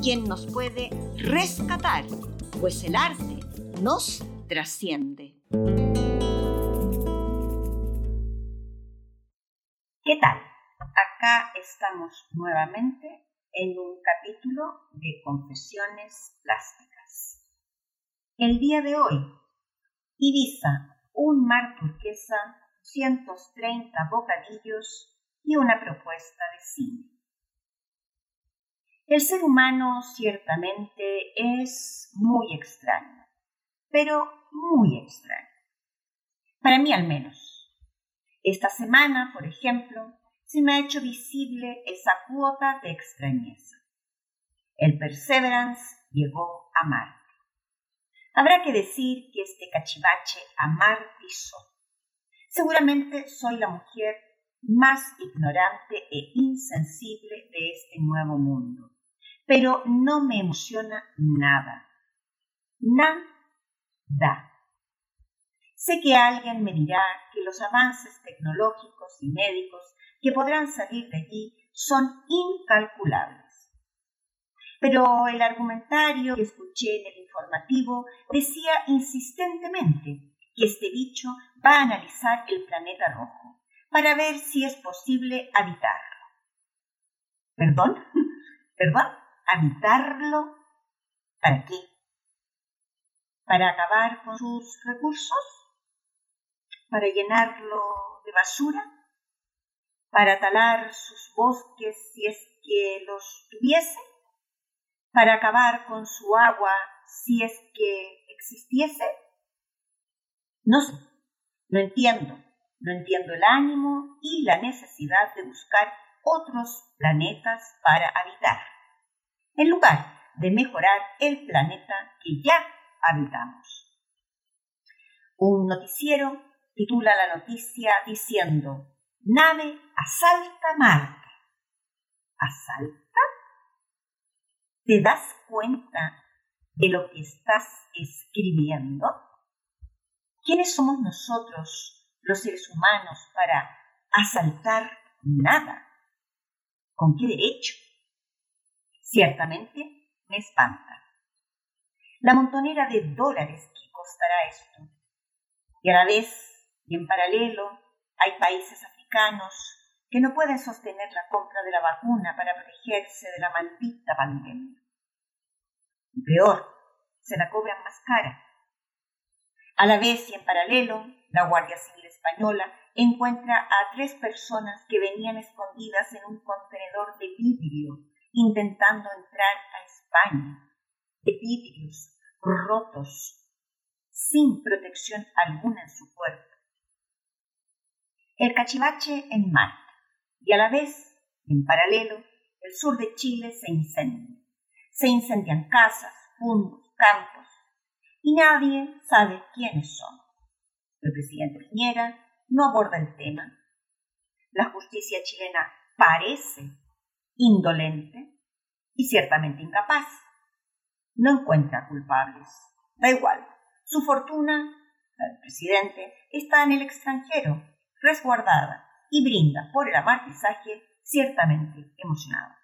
quien nos puede rescatar, pues el arte nos trasciende. ¿Qué tal? Acá estamos nuevamente en un capítulo de Confesiones Plásticas. El día de hoy, Ibiza, un mar turquesa, 130 bocadillos y una propuesta de cine. El ser humano ciertamente es muy extraño, pero muy extraño. Para mí al menos. Esta semana, por ejemplo, se me ha hecho visible esa cuota de extrañeza. El Perseverance llegó a Marte. Habrá que decir que este cachivache amartizó. Seguramente soy la mujer más ignorante e insensible de este nuevo mundo pero no me emociona nada. Nada. Sé que alguien me dirá que los avances tecnológicos y médicos que podrán salir de allí son incalculables. Pero el argumentario que escuché en el informativo decía insistentemente que este bicho va a analizar el planeta rojo para ver si es posible habitarlo. ¿Perdón? ¿Perdón? Habitarlo, ¿para qué? ¿Para acabar con sus recursos? ¿Para llenarlo de basura? ¿Para talar sus bosques si es que los tuviese? ¿Para acabar con su agua si es que existiese? No sé, no entiendo, no entiendo el ánimo y la necesidad de buscar otros planetas para habitar en lugar de mejorar el planeta que ya habitamos. Un noticiero titula la noticia diciendo, nave asalta Marte. ¿Asalta? ¿Te das cuenta de lo que estás escribiendo? ¿Quiénes somos nosotros, los seres humanos, para asaltar nada? ¿Con qué derecho? Ciertamente me espanta. La montonera de dólares que costará esto. Y a la vez, y en paralelo, hay países africanos que no pueden sostener la compra de la vacuna para protegerse de la maldita pandemia. Y peor, se la cobran más cara. A la vez y en paralelo, la Guardia Civil Española encuentra a tres personas que venían escondidas en un contenedor de vidrio intentando entrar a España, de vidrios rotos, sin protección alguna en su cuerpo. El cachivache en Marte y a la vez, en paralelo, el sur de Chile se incendia. Se incendian casas, fundos, campos, y nadie sabe quiénes son. El presidente Piñera no aborda el tema. La justicia chilena parece indolente y ciertamente incapaz. No encuentra culpables. Da igual. Su fortuna, la del presidente, está en el extranjero, resguardada, y brinda por el amartizaje ciertamente emocionado.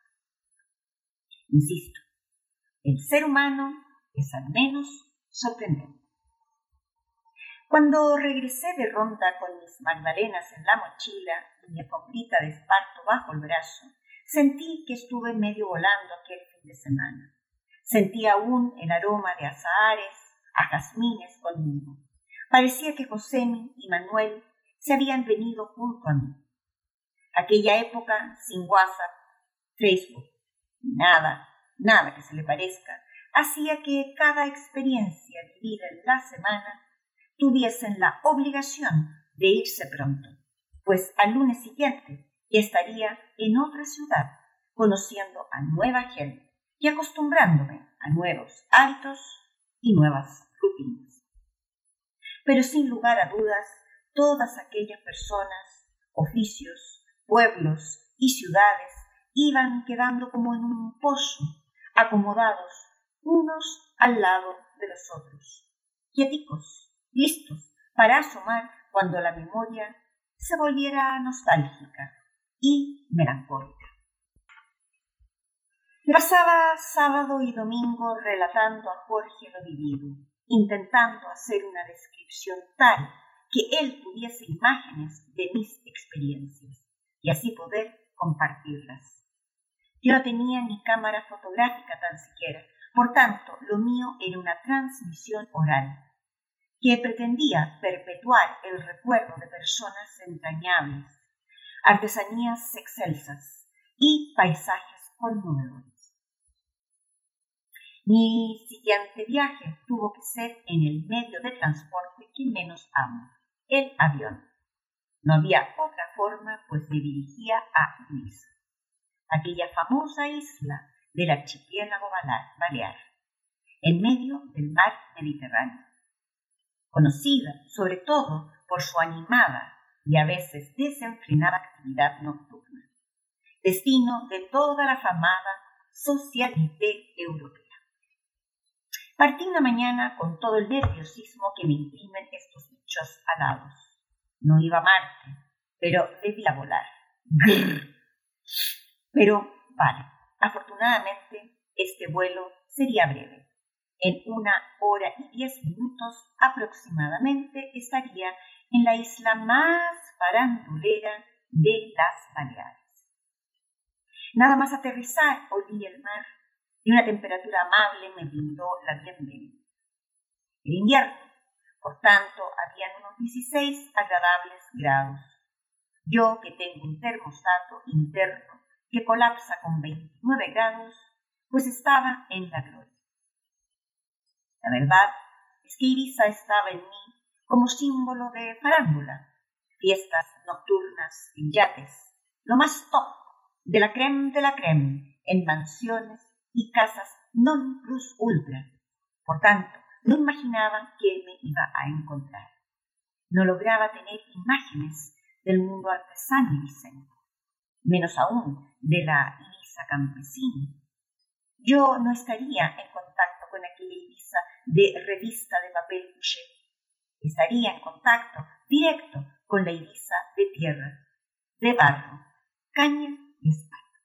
Insisto, el ser humano es al menos sorprendente. Cuando regresé de ronda con mis magdalenas en la mochila y mi alfombrita de esparto bajo el brazo, Sentí que estuve medio volando aquel fin de semana. Sentí aún el aroma de azahares, a jazmines conmigo. Parecía que Josemi y Manuel se habían venido junto a mí. Aquella época sin WhatsApp, Facebook, nada, nada que se le parezca, hacía que cada experiencia vivida en la semana tuviesen la obligación de irse pronto, pues al lunes siguiente y estaría en otra ciudad, conociendo a nueva gente y acostumbrándome a nuevos hábitos y nuevas rutinas. Pero sin lugar a dudas, todas aquellas personas, oficios, pueblos y ciudades iban quedando como en un pozo, acomodados unos al lado de los otros, quieticos, listos para asomar cuando la memoria se volviera nostálgica y melancólica. Pasaba sábado y domingo relatando a Jorge lo vivido, intentando hacer una descripción tal que él tuviese imágenes de mis experiencias y así poder compartirlas. Yo no tenía ni cámara fotográfica tan siquiera, por tanto lo mío era una transmisión oral que pretendía perpetuar el recuerdo de personas entrañables, artesanías excelsas y paisajes conmovedores. Mi siguiente viaje tuvo que ser en el medio de transporte que menos amo, el avión. No había otra forma, pues me dirigía a Ibiza, aquella famosa isla del archipiélago balear, en medio del mar Mediterráneo, conocida sobre todo por su animada y a veces desenfrenada actividad nocturna, destino de toda la famada socialité europea. Partí una mañana con todo el nerviosismo que me imprimen estos bichos alados. No iba a Marte, pero debía volar. Pero vale, afortunadamente este vuelo sería breve. En una hora y diez minutos aproximadamente estaría en la isla más farandulera de las Baleares. Nada más aterrizar olí el mar y una temperatura amable me brindó la bienvenida. El invierno, por tanto, habían unos 16 agradables grados. Yo, que tengo un termostato interno que colapsa con 29 grados, pues estaba en la gloria. La verdad es que Ibiza estaba en mí como símbolo de farándula, fiestas nocturnas en yates, lo más top de la creme de la creme, en mansiones y casas non plus ultra. Por tanto, no imaginaba que me iba a encontrar. No lograba tener imágenes del mundo artesano y vicente, menos aún de la Ibiza campesina. Yo no estaría en contacto con aquella Ibiza de revista de papel. Estaría en contacto directo con la Ibiza de tierra, de barro, caña y espalda.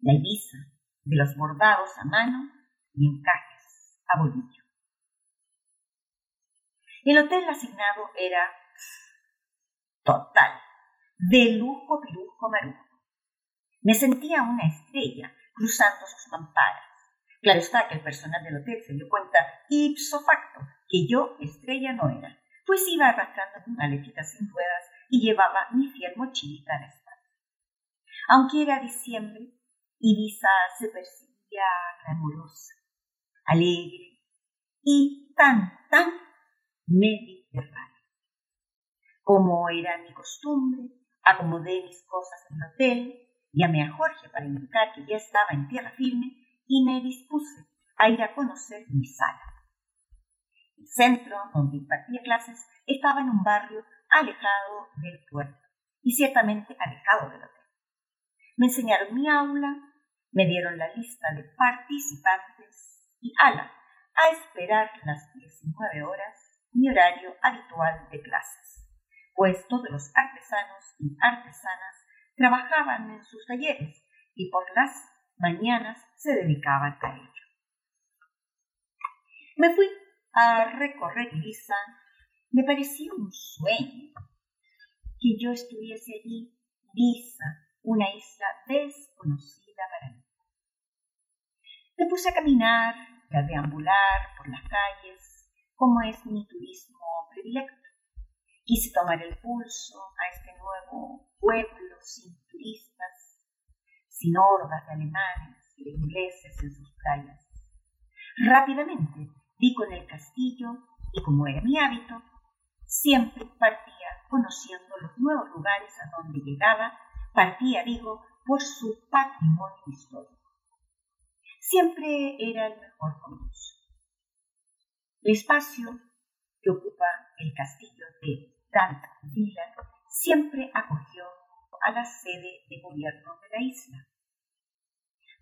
La Ibiza de los bordados a mano y encajes a bolillo. El hotel asignado era total, de lujo, pirujo, marujo. Me sentía una estrella cruzando sus mamparas. Claro está que el personal del hotel se dio cuenta ipso facto que yo estrella no era, pues iba arrastrando una maletita sin ruedas y llevaba mi fiel mochilita la espalda. Aunque era diciembre, Ibiza se percibía glamurosa, alegre y tan, tan mediterránea. Como era mi costumbre, acomodé mis cosas en el hotel, llamé a Jorge para indicar que ya estaba en tierra firme y me dispuse a ir a conocer mi sala. El centro donde impartía clases estaba en un barrio alejado del puerto y ciertamente alejado del hotel. Me enseñaron mi aula, me dieron la lista de participantes y ala, a esperar las 19 horas, mi horario habitual de clases, pues todos los artesanos y artesanas trabajaban en sus talleres y por las mañanas se dedicaban a ello. Me fui a recorrer Ibiza. Me parecía un sueño que yo estuviese allí, lisa, una isla desconocida para mí. Me puse a caminar a deambular por las calles, como es mi turismo predilecto. Quise tomar el pulso a este nuevo pueblo sin turistas, sin hordas de alemanes y de ingleses en sus playas. Rápidamente vi con el castillo y como era mi hábito, siempre partía conociendo los nuevos lugares a donde llegaba partía, digo, por su patrimonio histórico. siempre era el mejor comienzo. El espacio que ocupa el castillo de Dant Villa siempre acogió a la sede de gobierno de la isla.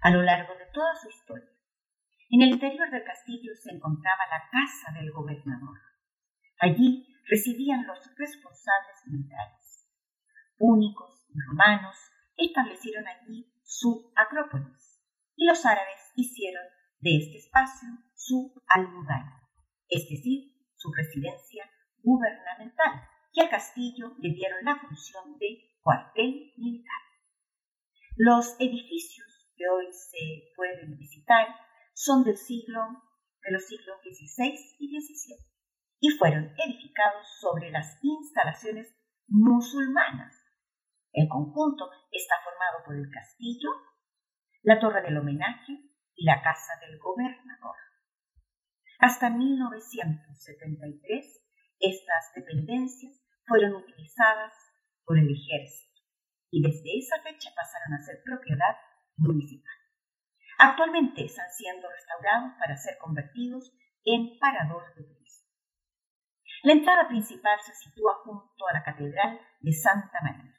A lo largo de toda su historia, en el interior del castillo se encontraba la casa del gobernador. Allí residían los responsables militares. Únicos y romanos establecieron allí su acrópolis y los árabes hicieron de este espacio su almudana, es decir, su residencia gubernamental, y al castillo le dieron la función de cuartel militar. Los edificios que hoy se pueden visitar son del siglo de los siglos XVI y XVII y fueron edificados sobre las instalaciones musulmanas. El conjunto está formado por el castillo, la torre del homenaje y la casa del gobernador. Hasta 1973, estas dependencias fueron utilizadas por el ejército y desde esa fecha pasaron a ser propiedad municipal. Actualmente están siendo restaurados para ser convertidos en parador de turismo. La entrada principal se sitúa junto a la Catedral de Santa María,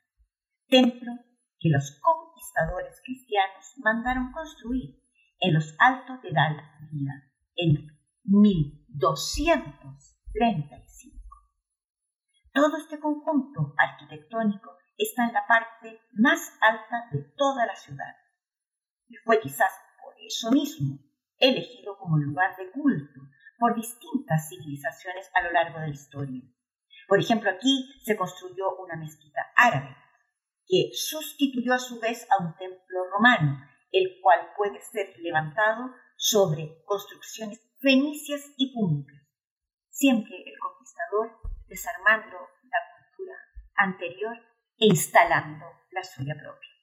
templo que los conquistadores cristianos mandaron construir en los altos de Dalvila en 1235. Todo este conjunto arquitectónico está en la parte más alta de toda la ciudad y fue quizás por eso mismo elegido como lugar de culto por distintas civilizaciones a lo largo de la historia. Por ejemplo, aquí se construyó una mezquita árabe que sustituyó a su vez a un templo romano, el cual puede ser levantado sobre construcciones fenicias y púnicas. Siempre el conquistador desarmando la cultura anterior e instalando la suya propia.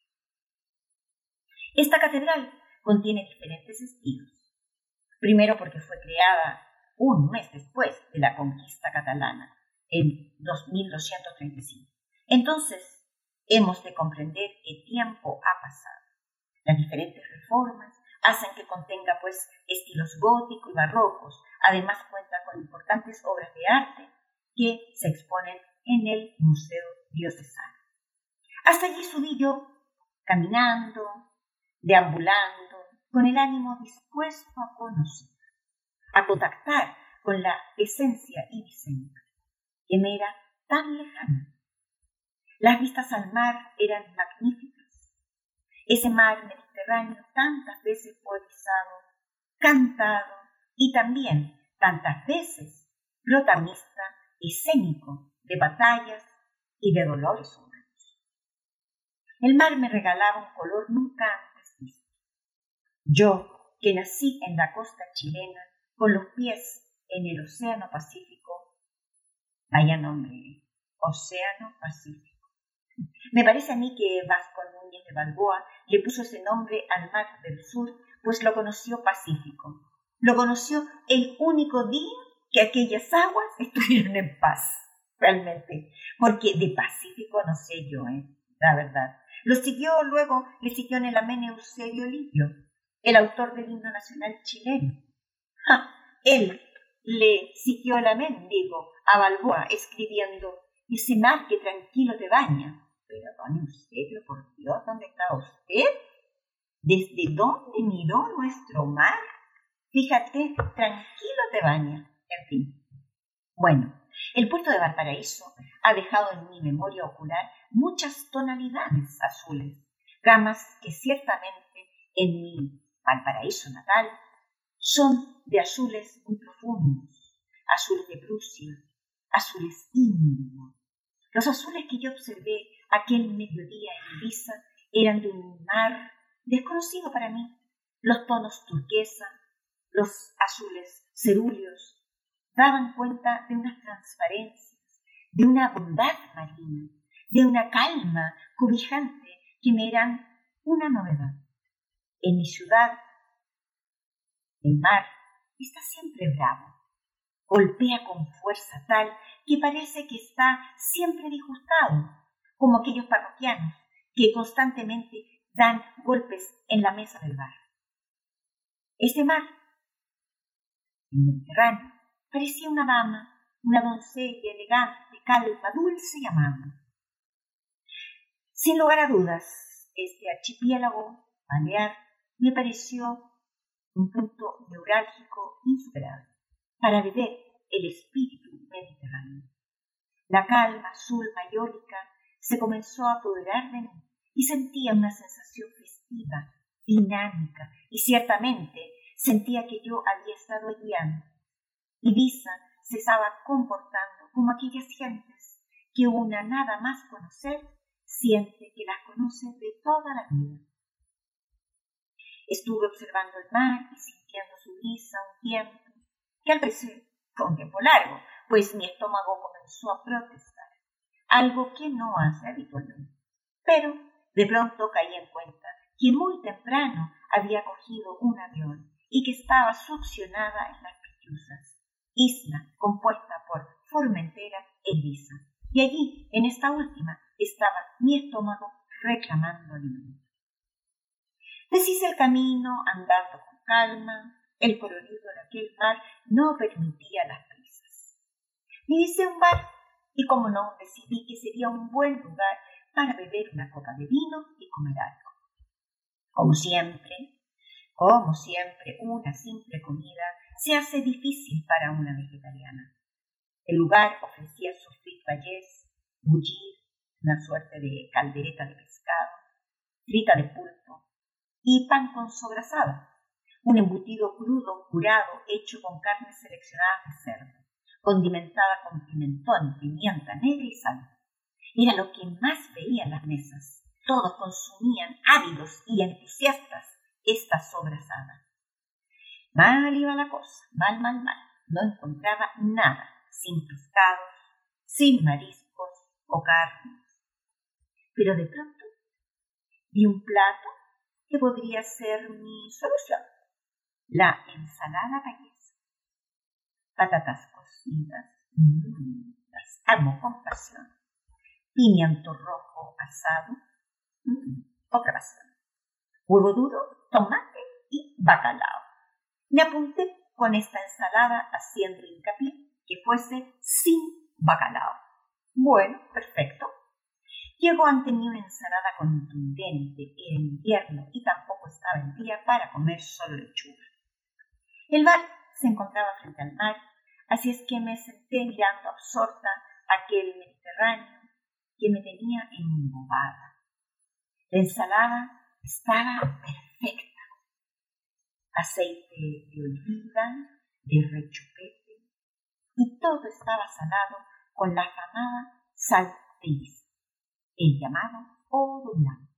Esta catedral contiene diferentes estilos. Primero porque fue creada un mes después de la conquista catalana, en 2235. Entonces, hemos de comprender qué tiempo ha pasado. Las diferentes reformas, hacen que contenga pues estilos góticos y barrocos. Además cuenta con importantes obras de arte que se exponen en el Museo Diocesano. Hasta allí subí yo, caminando, deambulando, con el ánimo dispuesto a conocer, a contactar con la esencia ibicénica, que me era tan lejana. Las vistas al mar eran magníficas. Ese mar Mediterráneo tantas veces poetizado, cantado y también tantas veces protagonista escénico de batallas y de dolores humanos. El mar me regalaba un color nunca. Yo, que nací en la costa chilena, con los pies en el Océano Pacífico, vaya nombre, Océano Pacífico. Me parece a mí que Vasco Núñez de Balboa le puso ese nombre al mar del sur, pues lo conoció pacífico. Lo conoció el único día que aquellas aguas estuvieron en paz, realmente, porque de pacífico no sé yo, ¿eh? la verdad. Lo siguió luego, le siguió en el amén Eusebio Livio, el autor del himno nacional chileno. Él le siguió el amén, digo, a Balboa, escribiendo, ese mar que tranquilo te baña, pero don Eusebio, por Dios, ¿dónde está usted? ¿Desde dónde miró nuestro mar? Fíjate, tranquilo te baña. En fin. Bueno, el puerto de Valparaíso ha dejado en mi memoria ocular muchas tonalidades azules, gamas que ciertamente en mi Valparaíso natal son de azules muy profundos, azules de Prusia, azules índigo. Los azules que yo observé aquel mediodía en Ibiza eran de un mar desconocido para mí. Los tonos turquesa, los azules cerúleos, daban cuenta de unas transparencias, de una bondad marina, de una calma cobijante que me eran una novedad. En mi ciudad, el mar está siempre bravo, golpea con fuerza tal que parece que está siempre disgustado como aquellos parroquianos que constantemente dan golpes en la mesa del bar. Este mar, el Mediterráneo, parecía una dama, una doncella elegante, calma, dulce y amable. Sin lugar a dudas, este archipiélago balear me pareció un punto neurálgico insuperable para beber el espíritu mediterráneo. La calma azul mayólica se comenzó a apoderar de mí y sentía una sensación festiva, dinámica, y ciertamente sentía que yo había estado antes. Ibiza se estaba comportando como aquellas gentes que una nada más conocer siente que las conoce de toda la vida. Estuve observando el mar y sintiendo su brisa un tiempo, que al parecer fue tiempo largo, pues mi estómago comenzó a protestar, algo que no hace habitualmente. Pero de pronto caí en cuenta que muy temprano había cogido un avión y que estaba succionada en las Pitiusas, isla compuesta por Formentera e Ibiza. Y allí, en esta última, estaba mi estómago reclamando alimento. Deshice el camino andando con calma, el colorido de aquel mar no permitía las prisas. Me un bar y como no decidí que sería un buen lugar para beber una copa de vino y comer algo. Como siempre, como siempre, una simple comida se hace difícil para una vegetariana. El lugar ofrecía sus vallés, bullir, una suerte de caldereta de pescado, frita de pulpo y pan con sobrasada, un embutido crudo curado hecho con carnes seleccionadas de cerdo, condimentada con pimentón, pimienta negra y sal. Era lo que más veía en las mesas. Todos consumían ávidos y entusiastas esta sobrasada. Mal iba la cosa, mal, mal, mal. No encontraba nada, sin pescados, sin mariscos o carnes. Pero de pronto vi un plato que podría ser mi solución. La ensalada gallesa. Patatas cocidas, mm, las amo con pasión. Pimiento rojo asado, mm, otra pasión. Huevo duro, tomate y bacalao. Me apunté con esta ensalada haciendo hincapié que fuese sin bacalao. Bueno, perfecto. Ante mí una ensalada contundente, era invierno y tampoco estaba en día para comer solo lechuga. El bar se encontraba frente al mar, así es que me senté mirando absorta aquel Mediterráneo que me tenía embobada. La ensalada estaba perfecta. Aceite de oliva, de rechupete, y todo estaba salado con la afamada sal de el llamado oro blanco.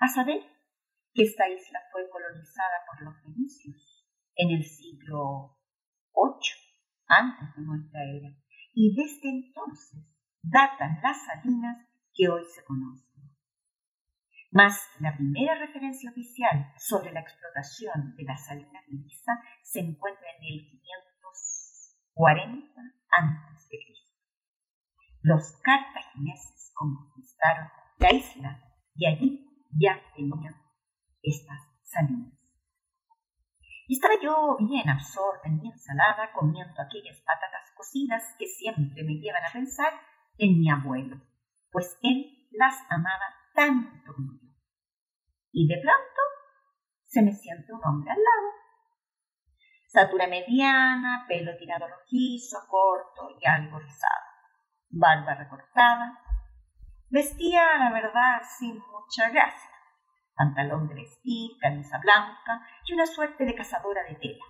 A saber que esta isla fue colonizada por los fenicios en el siglo VIII antes de nuestra era y desde entonces datan las salinas que hoy se conocen. Mas la primera referencia oficial sobre la explotación de las salinas de se encuentra en el 540 a.C. Los cartagineses conquistaron la isla y allí ya tenían estas salinas. estaba yo bien absorta en mi ensalada comiendo aquellas patatas cocidas que siempre me llevan a pensar en mi abuelo, pues él las amaba tanto como yo. Y de pronto se me siente un hombre al lado. Estatura mediana, pelo tirado rojizo, corto y algo rizado barba recortada. Vestía, la verdad, sin mucha gracia. Pantalón de vestir, camisa blanca y una suerte de cazadora de tela.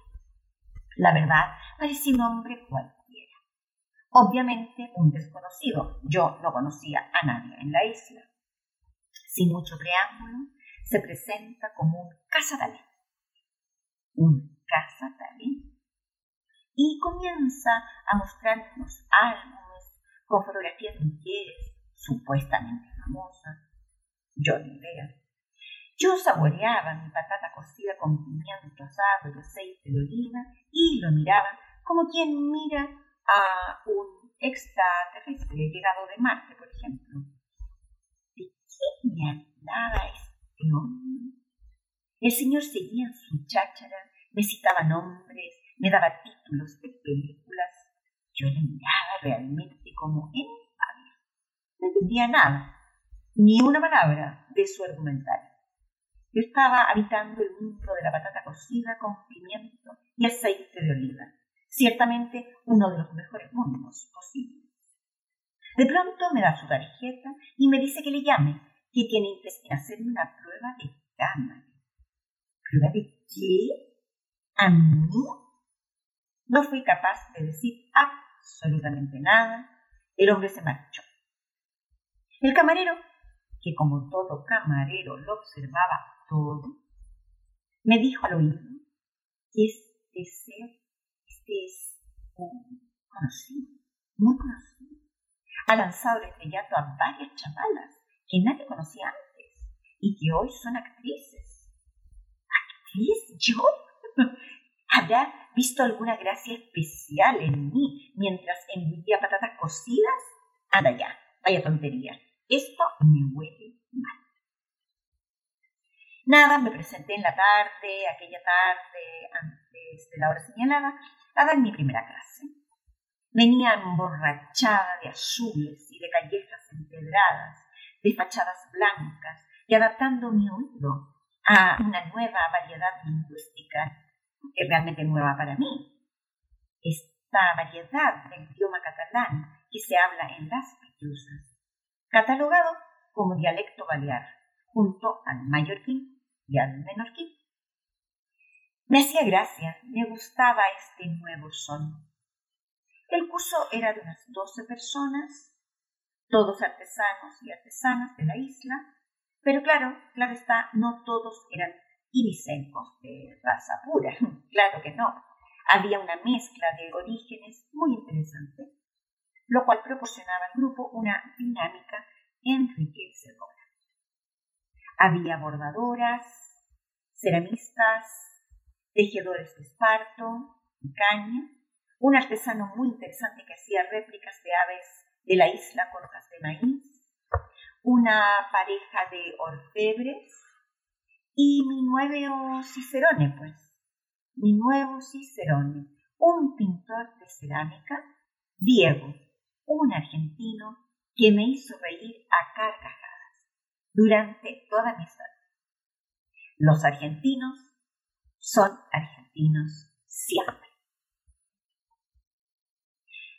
La verdad, parecía un hombre cualquiera. Obviamente un desconocido. Yo no conocía a nadie en la isla. Sin mucho preámbulo, se presenta como un cazadalén. Un cazadalén. Y comienza a mostrarnos algo con fotografías de mujeres supuestamente famosas. Yo ni idea. Yo saboreaba mi patata cocida con pimiento asado y aceite de oliva y lo miraba como quien mira a un extraterrestre llegado de Marte, por ejemplo. ¿De qué me hablaba este hombre? El señor seguía en su cháchara, me citaba nombres, me daba títulos de películas. Yo le miraba realmente como impávido. No entendía nada, ni una palabra de su argumentario. Yo estaba habitando el mundo de la patata cocida con pimiento y aceite de oliva, ciertamente uno de los mejores mundos posibles. De pronto me da su tarjeta y me dice que le llame, que tiene interés en hacerme una prueba de cámara. ¿Prueba de qué? ¿A mí? No fui capaz de decir absolutamente nada. El hombre se marchó. El camarero, que como todo camarero lo observaba todo, me dijo al oído que este ser, este es un conocido, muy conocido ha lanzado el estrellato a varias chavalas que nadie conocía antes y que hoy son actrices. ¿Actriz? ¿Yo? ¿Habrá visto alguna gracia especial en mí mientras engullía patatas cocidas? Anda ya, vaya tontería. Esto me huele mal. Nada, me presenté en la tarde, aquella tarde, antes de la hora señalada, a dar mi primera clase. Venía emborrachada de azules y de callejas empedradas, de fachadas blancas, y adaptando mi oído a una nueva variedad lingüística que realmente nueva para mí. Esta variedad del idioma catalán que se habla en las Pitiusas, catalogado como dialecto balear, junto al mallorquín y al menorquín. Me hacía gracia, me gustaba este nuevo son el curso era de unas doce personas, todos artesanos y artesanas de la isla, pero claro, claro está, no todos eran irisencos de raza pura, claro que no. Había una mezcla de orígenes muy interesante, lo cual proporcionaba al grupo una dinámica enriquecedora. Había bordadoras, ceramistas, tejedores de esparto y caña, un artesano muy interesante que hacía réplicas de aves de la isla con hojas de maíz, una pareja de orfebres y mi nuevo Cicerone, pues, mi nuevo Cicerone, un pintor de cerámica, Diego, un argentino que me hizo reír a carcajadas durante toda mi vida. Los argentinos son argentinos siempre.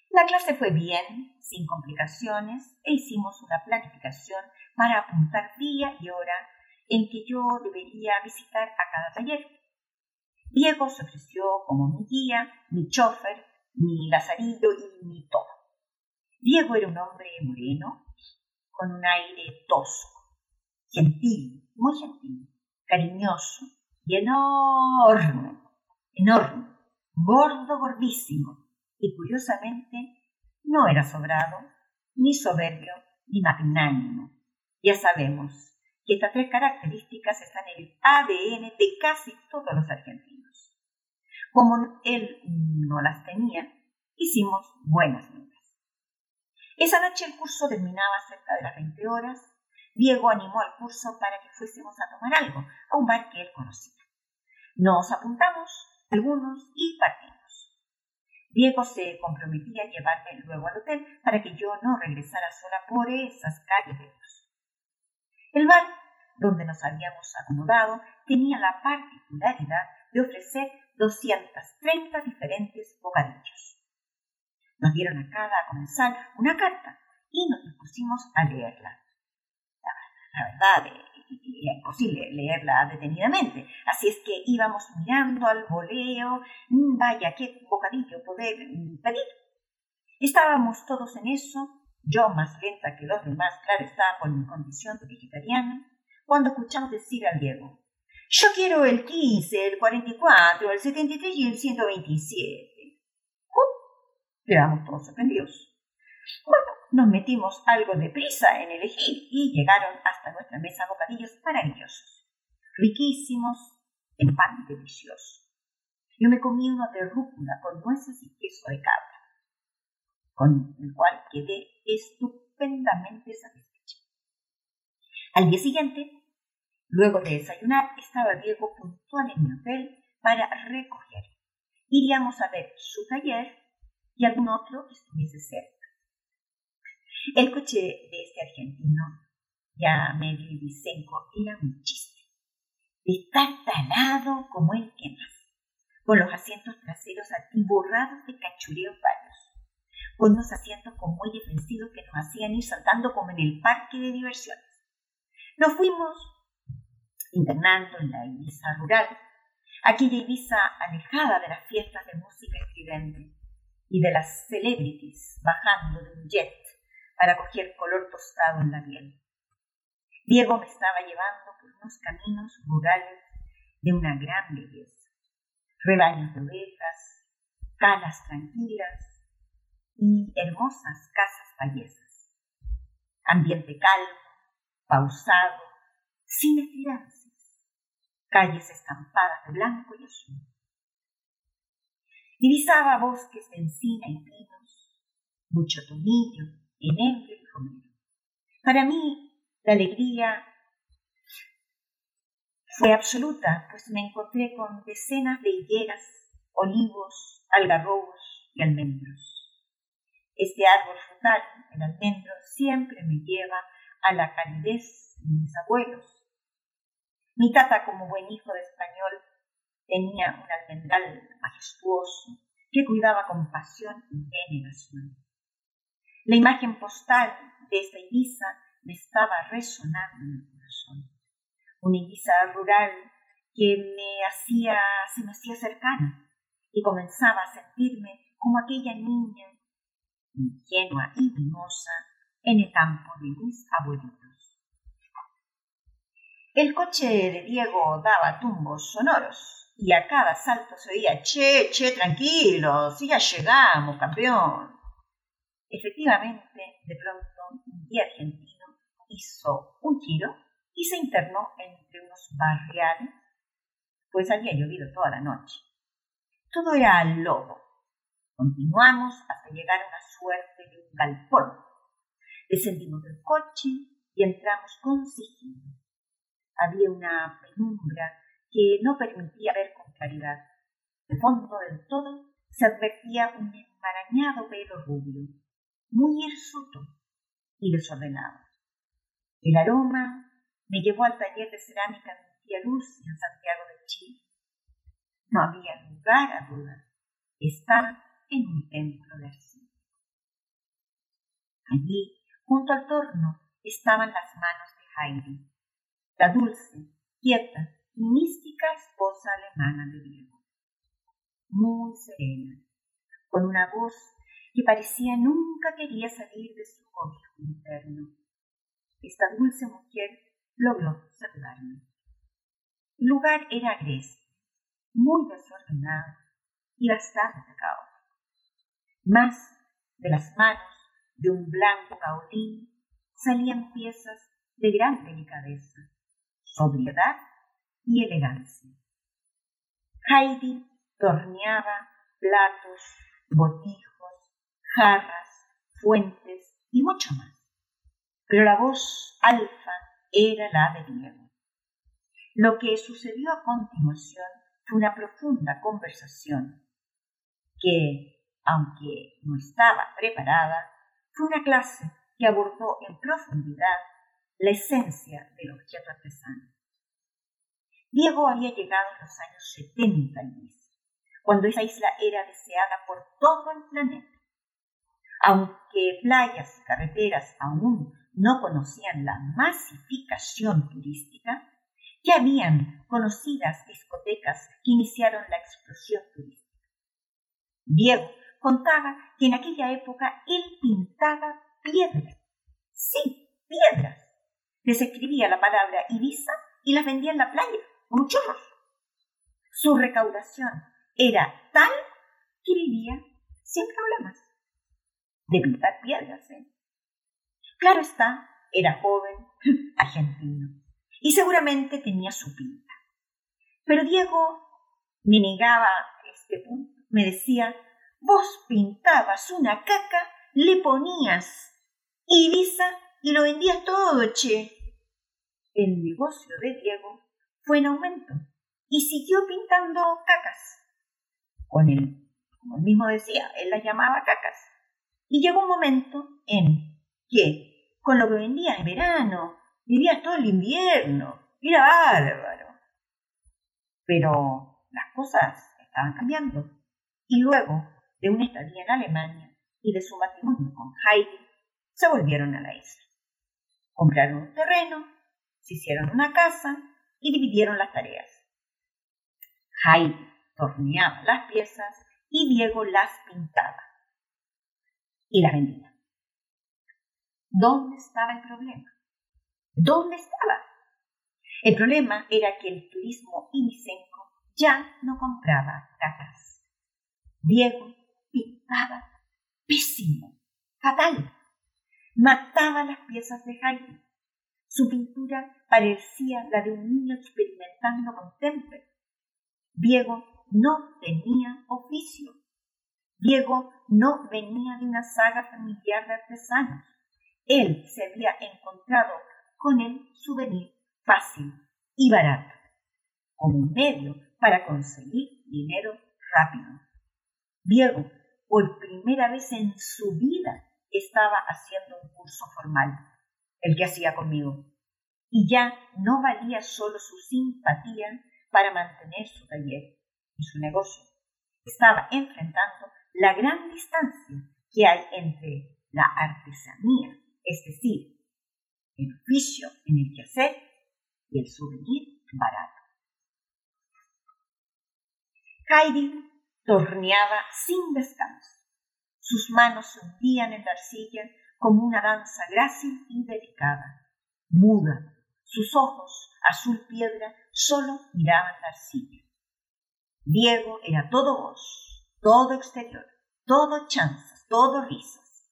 La clase fue bien, sin complicaciones, e hicimos una planificación para apuntar día y hora en que yo debería visitar a cada taller. Diego se ofreció como mi guía, mi chofer, mi lazarillo y mi todo. Diego era un hombre moreno, con un aire tosco, gentil, muy gentil, cariñoso y enorme, enorme, gordo, gordísimo, y curiosamente no era sobrado, ni soberbio, ni magnánimo. Ya sabemos que estas tres características están en el ADN de casi todos los argentinos. Como él no las tenía, hicimos buenas migas. Esa noche el curso terminaba cerca de las 20 horas. Diego animó al curso para que fuésemos a tomar algo a un bar que él conocía. Nos apuntamos algunos y partimos. Diego se comprometía a llevarme luego al hotel para que yo no regresara sola por esas calles de luz. El bar donde nos habíamos acomodado tenía la particularidad de ofrecer 230 diferentes bocadillos. Nos dieron a cada comensal una carta y nos dispusimos a leerla. La, verdad, eh, era imposible leerla detenidamente. Así es que íbamos mirando al voleo, mm, vaya, qué bocadillo poder mm, pedir. Estábamos todos en eso, yo más lenta que los demás, claro estaba por mi condición de vegetariana, cuando escuchamos decir al Diego, yo quiero el 15, el 44, el 73 y el 127. ¡Uh! Quedamos todos sorprendidos. Bueno, nos metimos algo de prisa en elegir y llegaron hasta nuestra mesa bocadillos maravillosos, riquísimos en pan delicioso. Yo me comí uno de rúcula con nueces y queso de cabra, con el cual quedé estupendamente satisfecha. Al día siguiente Luego de desayunar, estaba Diego puntual en mi hotel para recoger. Iríamos a ver su taller y algún otro que estuviese cerca. El coche de este argentino, ya medio licenco, era un chiste. Tan talado como el que más, con los asientos traseros atiborrados de cachureos varios, unos asientos con muelles vencidos que nos hacían ir saltando como en el parque de diversiones. Nos fuimos internando en la Ibiza rural, aquella Ibiza alejada de las fiestas de música estridente y de las celebrities bajando de un jet para coger color tostado en la piel. Diego me estaba llevando por unos caminos rurales de una gran belleza, rebaños de ovejas, calas tranquilas y hermosas casas payesas. Ambiente calmo, pausado, sin estiranzas, calles estampadas de blanco y azul. Divisaba bosques de encina y pinos, mucho tomillo, enebro y romero. Para mí, la alegría fue absoluta, pues me encontré con decenas de higueras, olivos, algarrobos y almendros. Este árbol frutal, el almendro, siempre me lleva a la calidez de mis abuelos, mi tata, como buen hijo de español, tenía un almendral majestuoso que cuidaba con pasión y veneración. La imagen postal de esta Ibiza me estaba resonando en el corazón. Una Ibiza rural que me hacía, se me hacía cercana y comenzaba a sentirme como aquella niña ingenua y mimosa en el campo de mis abuelitos. El coche de Diego daba tumbos sonoros y a cada salto se oía, che, che, tranquilo, si ya llegamos, campeón. Efectivamente, de pronto, un guía argentino hizo un giro y se internó entre unos barriales, pues había llovido toda la noche. Todo era lobo. Continuamos hasta llegar a una suerte de un galpón. Descendimos del coche y entramos con sigilo había una penumbra que no permitía ver con claridad. De fondo del todo se advertía un enmarañado pelo rubio, muy hirsuto y desordenado. El aroma me llevó al taller de cerámica de mi tía en Santiago de Chile. No había lugar a duda. Estaba en un templo de arcilla. Allí, junto al torno, estaban las manos de Heidi, la dulce, quieta y mística esposa alemana de Diego. Muy serena, con una voz que parecía nunca quería salir de su cobijo interno. Esta dulce mujer logró saludarme. El lugar era agreste, muy desordenado y bastante caótico. Más de las manos de un blanco caolín salían piezas de gran delicadeza sobriedad y elegancia. Heidi torneaba platos, botijos, jarras, fuentes y mucho más. Pero la voz alfa era la de Diego. Lo que sucedió a continuación fue una profunda conversación que, aunque no estaba preparada, fue una clase que abordó en profundidad la esencia del objeto artesano. Diego había llegado en los años 70 al cuando esa isla era deseada por todo el planeta. Aunque playas y carreteras aún no conocían la masificación turística, ya habían conocidas discotecas que iniciaron la explosión turística. Diego contaba que en aquella época él pintaba piedras. Sí, piedras les escribía la palabra Ibiza y las vendía en la playa, como chorros. Su recaudación era tal que vivía sin problemas. De pintar piedras, ¿eh? Claro está, era joven, argentino, y seguramente tenía su pinta. Pero Diego me negaba este punto. Me decía, vos pintabas una caca, le ponías Ibiza y lo vendías todo, che. el negocio de Diego fue en aumento y siguió pintando cacas. Con él, como él mismo decía, él las llamaba cacas. Y llegó un momento en que, con lo que vendía en verano, vivía todo el invierno. Era bárbaro. Pero las cosas estaban cambiando. Y luego de una estadía en Alemania y de su matrimonio con Heidi, se volvieron a la isla. Compraron un terreno, se hicieron una casa y dividieron las tareas. Heidi torneaba las piezas y Diego las pintaba y las vendía. ¿Dónde estaba el problema? ¿Dónde estaba? El problema era que el turismo inicenco ya no compraba cajas. Diego pintaba pésimo, fatal. Mataba las piezas de Heidi. Su pintura parecía la de un niño experimentando con temple. Diego no tenía oficio. Diego no venía de una saga familiar de artesanos. Él se había encontrado con el souvenir fácil y barato, como medio para conseguir dinero rápido. Diego, por primera vez en su vida, estaba haciendo un curso formal, el que hacía conmigo, y ya no valía solo su simpatía para mantener su taller y su negocio. Estaba enfrentando la gran distancia que hay entre la artesanía, es decir, el oficio en el que hacer y el souvenir barato. Heidi torneaba sin descanso. Sus manos se hundían en la arcilla como una danza grácil y delicada, muda. Sus ojos, azul piedra, solo miraban la arcilla. Diego era todo voz, todo exterior, todo chanzas, todo risas.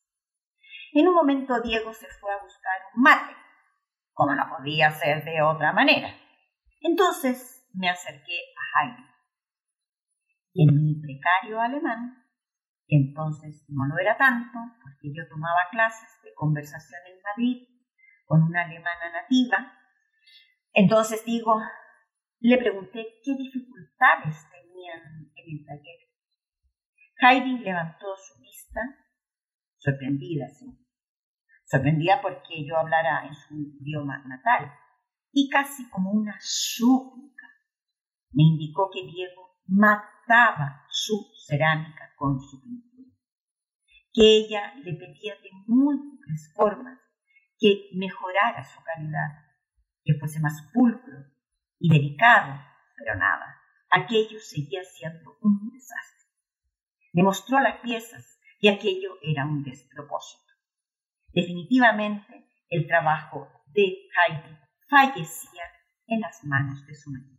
En un momento Diego se fue a buscar un mate, como no podía ser de otra manera. Entonces me acerqué a Jaime. Y en mi precario alemán, que entonces no lo era tanto, porque yo tomaba clases de conversación en Madrid con una alemana nativa, entonces digo, le pregunté qué dificultades tenían en el taller. Heidi levantó su vista, sorprendida, sí. Sorprendida porque yo hablara en su idioma natal, y casi como una súplica me indicó que Diego mataba su cerámica con su pintura, que ella le pedía de múltiples formas que mejorara su calidad, que fuese más pulcro y delicado, pero nada, aquello seguía siendo un desastre. Le mostró las piezas y aquello era un despropósito. Definitivamente el trabajo de Heidi fallecía en las manos de su marido.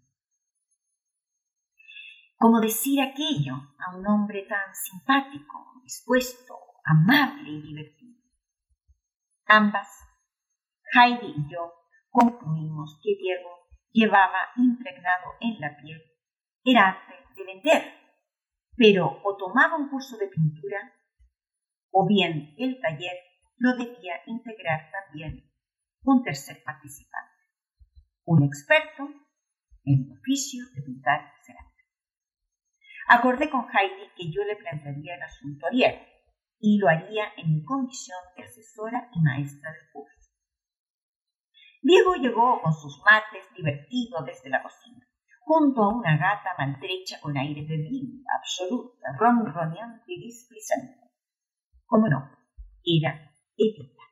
Como decir aquello a un hombre tan simpático, dispuesto, amable y divertido. Ambas, Heidi y yo, concluimos que Diego llevaba impregnado en la piel el arte de vender, pero o tomaba un curso de pintura o bien el taller lo debía integrar también un tercer participante, un experto en el oficio de pintar cerámica. Acordé con Heidi que yo le plantearía el asunto a Diego y lo haría en mi condición de asesora y maestra del curso. Diego llegó con sus mates divertido desde la cocina, junto a una gata maltrecha con aire de vida absoluta, ronroneante y displicente. Como no, era Evita.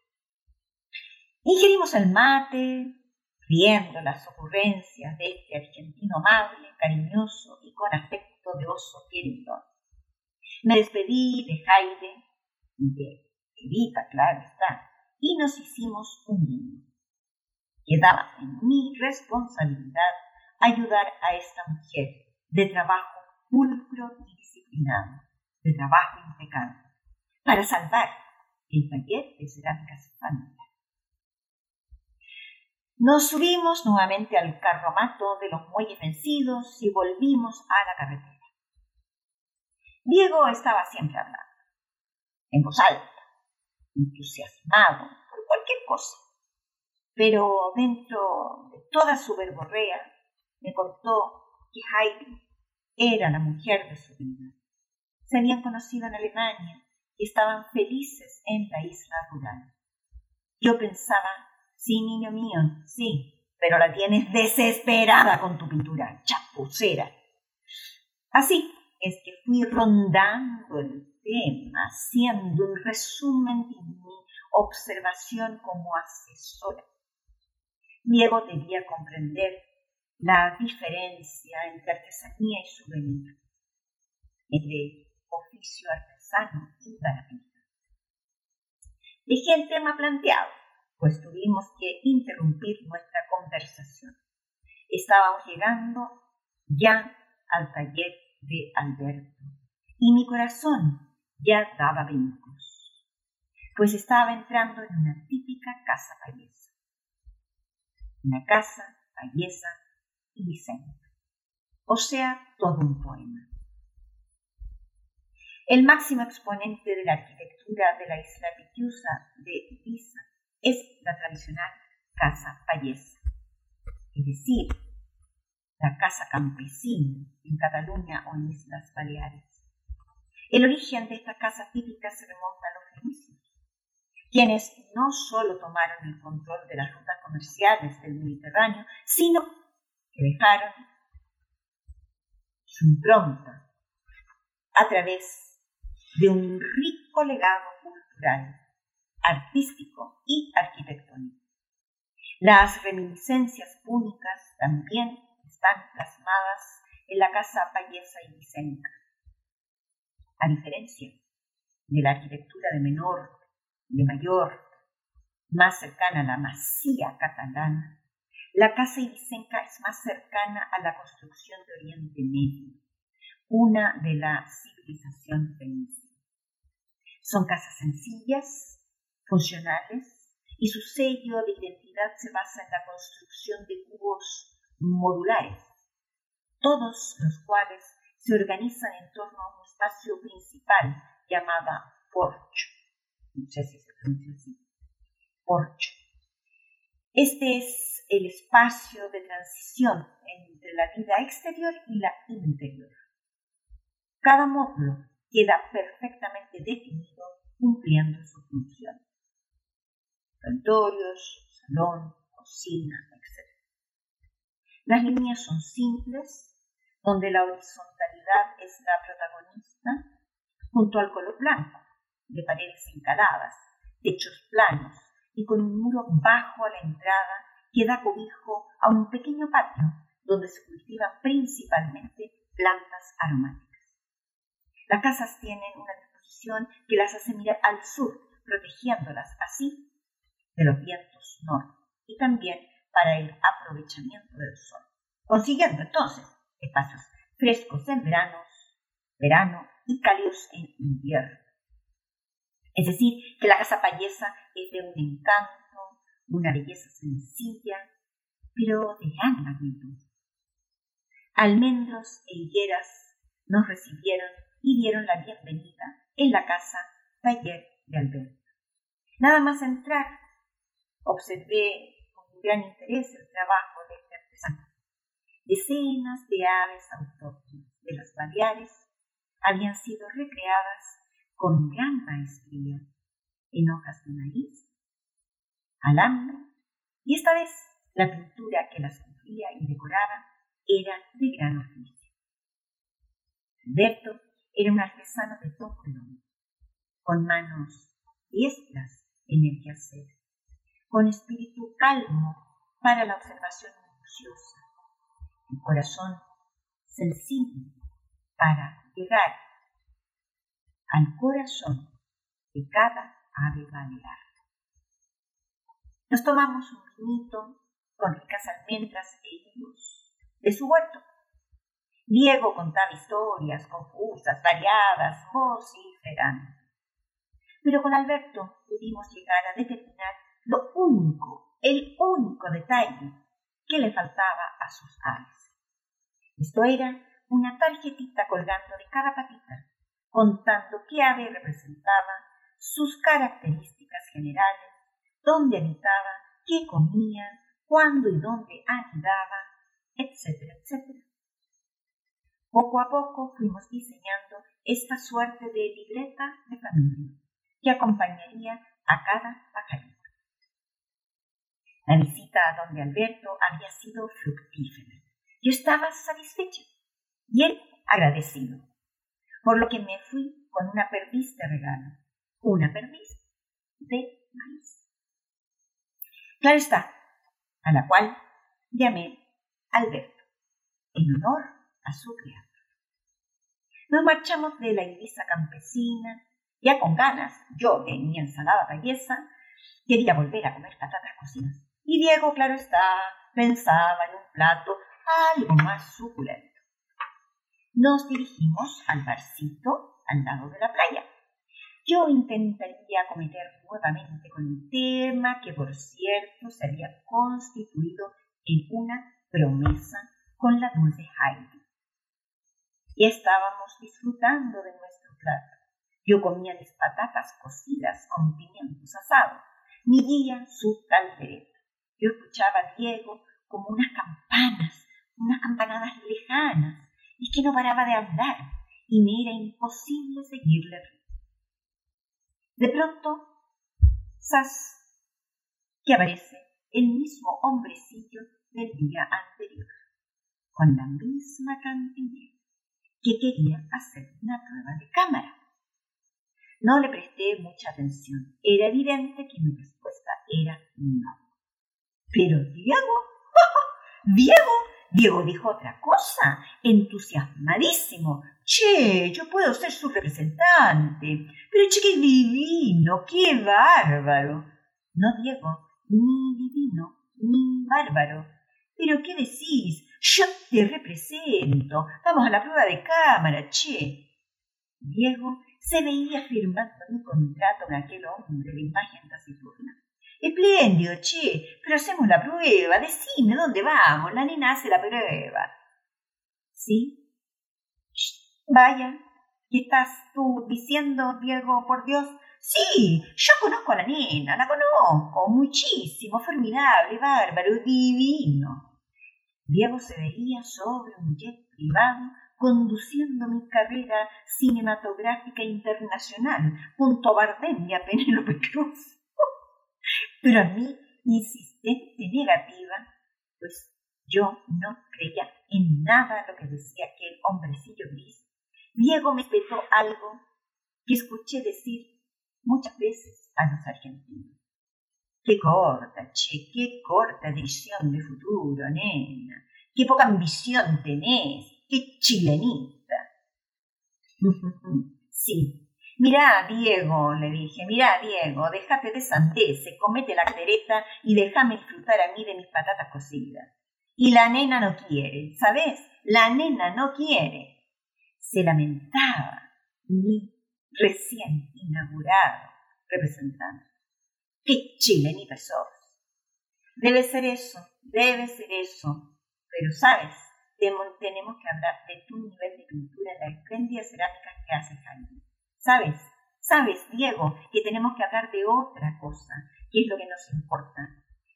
Ingerimos el mate, riendo las ocurrencias de este argentino amable, cariñoso y con de oso. Me despedí de Jaime y de Evita, claro está, y nos hicimos un niño. Quedaba en mi responsabilidad ayudar a esta mujer de trabajo pulcro y disciplinado, de trabajo impecable, para salvar el taller de cerámicas familiar. Nos subimos nuevamente al carromato de los muelles vencidos y volvimos a la carretera. Diego estaba siempre hablando, en voz alta, entusiasmado por cualquier cosa pero dentro de toda su verborrea me contó que Heidi era la mujer de su vida. Se habían conocido en Alemania y estaban felices en la isla rural. Yo pensaba, sí, niño mío, sí, pero la tienes desesperada con tu pintura, chapucera. Así es que fui rondando el tema, haciendo un resumen de mi observación como asesora. Diego debía comprender la diferencia entre artesanía y souvenir, entre oficio artesano y gratuito. Dejé el tema planteado, pues tuvimos que interrumpir nuestra conversación. Estábamos llegando ya al taller de Alberto y mi corazón ya daba brincos, pues estaba entrando en una típica casa payesa. Una casa payesa y diseño, o sea, todo un poema. El máximo exponente de la arquitectura de la isla Pitiusa de Ibiza es la tradicional casa payesa, es decir, la casa campesina en Cataluña o en Islas Baleares. El origen de esta casa típica se remonta a los fenicios, quienes no solo tomaron el control de las rutas comerciales del Mediterráneo, sino que dejaron su impronta a través de un rico legado cultural, artístico y arquitectónico. Las reminiscencias púnicas también están plasmadas en la casa payesa y vicenca. A diferencia de la arquitectura de menor, de mayor, más cercana a la masía catalana, la casa ibicenca es más cercana a la construcción de Oriente Medio, una de la civilización fenicia. Son casas sencillas, funcionales, y su sello de identidad se basa en la construcción de cubos modulares, todos los cuales se organizan en torno a un espacio principal llamado porche. No sé si se pronuncia así. Porche. Este es el espacio de transición entre la vida exterior y la interior. Cada módulo queda perfectamente definido cumpliendo su función. Dormitorios, salón, cocina. Las líneas son simples, donde la horizontalidad es la protagonista, junto al color blanco, de paredes encaladas, techos planos y con un muro bajo a la entrada que da cobijo a un pequeño patio donde se cultivan principalmente plantas aromáticas. Las casas tienen una disposición que las hace mirar al sur, protegiéndolas así de los vientos norte y también para el aprovechamiento del sol, consiguiendo entonces espacios frescos en verano, verano y cálidos en invierno. Es decir, que la casa payesa es de un encanto una belleza sencilla, pero de gran magnitud. Almendros e higueras nos recibieron y dieron la bienvenida en la casa taller de Alberto. Nada más entrar, observé gran interés el trabajo de este artesano. Decenas de aves autóctonas de las Baleares habían sido recreadas con gran maestría en hojas de maíz alambre, y esta vez la pintura que las cubría y decoraba era de gran oficio. Alberto era un artesano de todo el con manos diestras en el quehacer, con espíritu calmo para la observación minuciosa, y corazón sensible para llegar al corazón de cada ave balear. Nos tomamos un vinito con ricas almendras e higos de su huerto. Diego contaba historias confusas, variadas, vociferando. Pero con Alberto pudimos llegar a determinar lo único, el único detalle que le faltaba a sus aves. Esto era una tarjetita colgando de cada patita, contando qué ave representaba, sus características generales dónde habitaba qué comía, cuándo y dónde ayudaba, etcétera, etcétera. Poco a poco fuimos diseñando esta suerte de libreta de familia que acompañaría a cada pajarito. La visita a donde Alberto había sido fructífera. Yo estaba satisfecha y él agradecido, por lo que me fui con una perdiz de regalo, una perdiz de maíz. Claro está, a la cual llamé Alberto, en honor a su criado. Nos marchamos de la Ibiza campesina, ya con ganas, yo de mi ensalada belleza, quería volver a comer patatas cocidas. Y Diego, claro está, pensaba en un plato algo más suculento. Nos dirigimos al barcito al lado de la playa. Yo intentaría cometer nuevamente con el tema que, por cierto, se había constituido en una promesa con la dulce Heidi. Y estábamos disfrutando de nuestro plato. Yo comía mis patatas cocidas con pimientos asados, mi guía su caldereta. Yo escuchaba a Diego como unas campanas, unas campanadas lejanas, y que no paraba de hablar, y me era imposible seguirle. De pronto, ¡zas! que aparece el mismo hombrecillo del día anterior, con la misma cantinera, que quería hacer una prueba de cámara. No le presté mucha atención. Era evidente que mi respuesta era no. Pero Diego, Diego, Diego dijo otra cosa, entusiasmadísimo. Che, yo puedo ser su representante. Pero che, qué divino, qué bárbaro. No, Diego, ni divino, ni bárbaro. Pero ¿qué decís? Yo te represento. Vamos a la prueba de cámara, che. Diego se veía firmando un contrato con aquel hombre de imagen taciturna. Espléndido, che, pero hacemos la prueba. Decime dónde vamos. La nena hace la prueba. ¿Sí? vaya, ¿qué estás tú diciendo, Diego, por Dios? Sí, yo conozco a la nena, la conozco muchísimo, formidable, bárbaro, divino. Diego se veía sobre un jet privado conduciendo mi carrera cinematográfica internacional junto a Bardem y a Penélope Cruz. Pero a mí, insistente negativa, pues yo no creía en nada lo que decía aquel hombrecillo gris. Diego me espetó algo que escuché decir muchas veces a los argentinos. Qué corta, che, qué corta visión de futuro, nena. Qué poca ambición tenés qué chilenita. sí. Mirá, Diego, le dije, mirá, Diego, déjate de sandeces, comete la careta y déjame disfrutar a mí de mis patatas cocidas. Y la nena no quiere, ¿sabes? La nena no quiere. Se lamentaba mi recién inaugurado representante. ¡Qué chilenita sos! Debe ser eso, debe ser eso. Pero, ¿sabes? tenemos que hablar de tu nivel de pintura en la espléndida cerámica que hace Jaime. ¿Sabes? ¿Sabes, Diego, que tenemos que hablar de otra cosa, que es lo que nos importa?